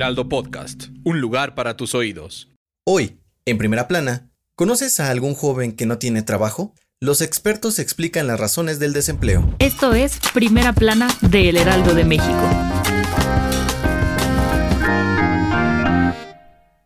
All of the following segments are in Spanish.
Heraldo Podcast, un lugar para tus oídos. Hoy, en primera plana, ¿conoces a algún joven que no tiene trabajo? Los expertos explican las razones del desempleo. Esto es Primera Plana de El Heraldo de México.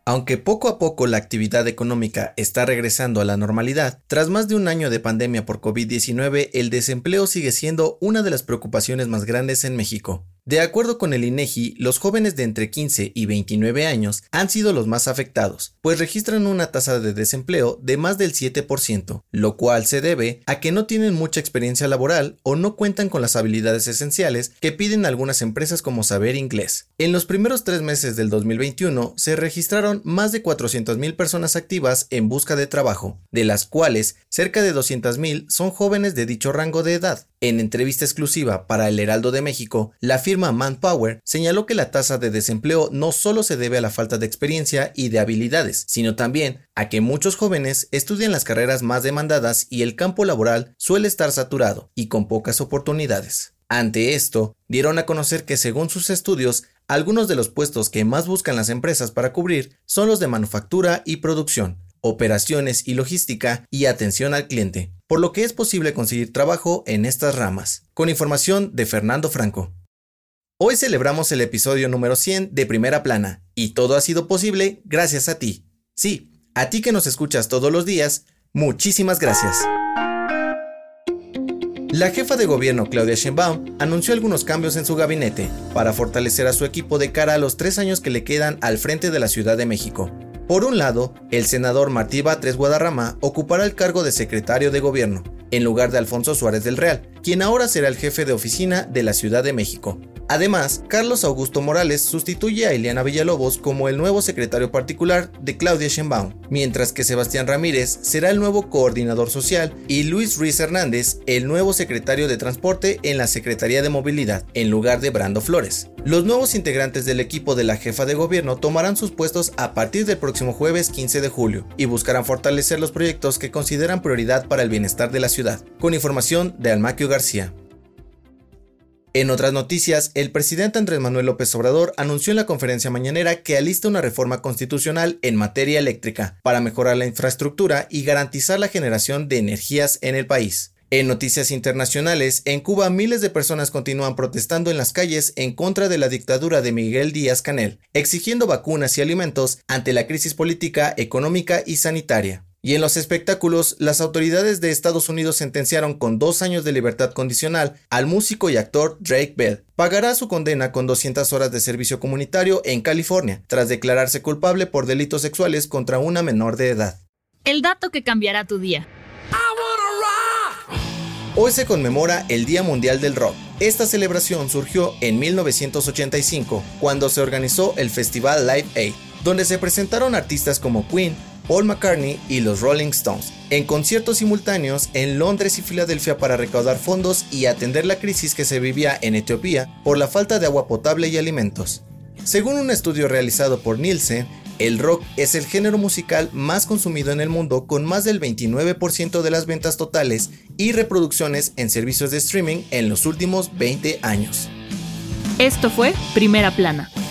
Aunque poco a poco la actividad económica está regresando a la normalidad, tras más de un año de pandemia por COVID-19, el desempleo sigue siendo una de las preocupaciones más grandes en México. De acuerdo con el INEGI, los jóvenes de entre 15 y 29 años han sido los más afectados, pues registran una tasa de desempleo de más del 7%, lo cual se debe a que no tienen mucha experiencia laboral o no cuentan con las habilidades esenciales que piden algunas empresas como saber inglés. En los primeros tres meses del 2021 se registraron más de 400.000 personas activas en busca de trabajo, de las cuales cerca de 200.000 son jóvenes de dicho rango de edad. En entrevista exclusiva para El Heraldo de México, la firma Manpower señaló que la tasa de desempleo no solo se debe a la falta de experiencia y de habilidades, sino también a que muchos jóvenes estudian las carreras más demandadas y el campo laboral suele estar saturado y con pocas oportunidades. Ante esto, dieron a conocer que según sus estudios, algunos de los puestos que más buscan las empresas para cubrir son los de manufactura y producción, operaciones y logística y atención al cliente, por lo que es posible conseguir trabajo en estas ramas. Con información de Fernando Franco. Hoy celebramos el episodio número 100 de Primera Plana, y todo ha sido posible gracias a ti. Sí, a ti que nos escuchas todos los días, muchísimas gracias. La jefa de gobierno Claudia Sheinbaum anunció algunos cambios en su gabinete para fortalecer a su equipo de cara a los tres años que le quedan al frente de la Ciudad de México. Por un lado, el senador Martí Batres Guadarrama ocupará el cargo de secretario de gobierno, en lugar de Alfonso Suárez del Real, quien ahora será el jefe de oficina de la Ciudad de México. Además, Carlos Augusto Morales sustituye a Eliana Villalobos como el nuevo secretario particular de Claudia Sheinbaum, mientras que Sebastián Ramírez será el nuevo coordinador social y Luis Ruiz Hernández el nuevo secretario de Transporte en la Secretaría de Movilidad, en lugar de Brando Flores. Los nuevos integrantes del equipo de la jefa de gobierno tomarán sus puestos a partir del próximo jueves 15 de julio y buscarán fortalecer los proyectos que consideran prioridad para el bienestar de la ciudad. Con información de Almaquio García. En otras noticias, el presidente Andrés Manuel López Obrador anunció en la conferencia mañanera que alista una reforma constitucional en materia eléctrica para mejorar la infraestructura y garantizar la generación de energías en el país. En noticias internacionales, en Cuba miles de personas continúan protestando en las calles en contra de la dictadura de Miguel Díaz Canel, exigiendo vacunas y alimentos ante la crisis política, económica y sanitaria. Y en los espectáculos, las autoridades de Estados Unidos sentenciaron con dos años de libertad condicional al músico y actor Drake Bell. Pagará su condena con 200 horas de servicio comunitario en California, tras declararse culpable por delitos sexuales contra una menor de edad. El dato que cambiará tu día. Hoy se conmemora el Día Mundial del Rock. Esta celebración surgió en 1985, cuando se organizó el festival Live Aid, donde se presentaron artistas como Queen, Paul McCartney y los Rolling Stones, en conciertos simultáneos en Londres y Filadelfia para recaudar fondos y atender la crisis que se vivía en Etiopía por la falta de agua potable y alimentos. Según un estudio realizado por Nielsen, el rock es el género musical más consumido en el mundo con más del 29% de las ventas totales y reproducciones en servicios de streaming en los últimos 20 años. Esto fue Primera Plana,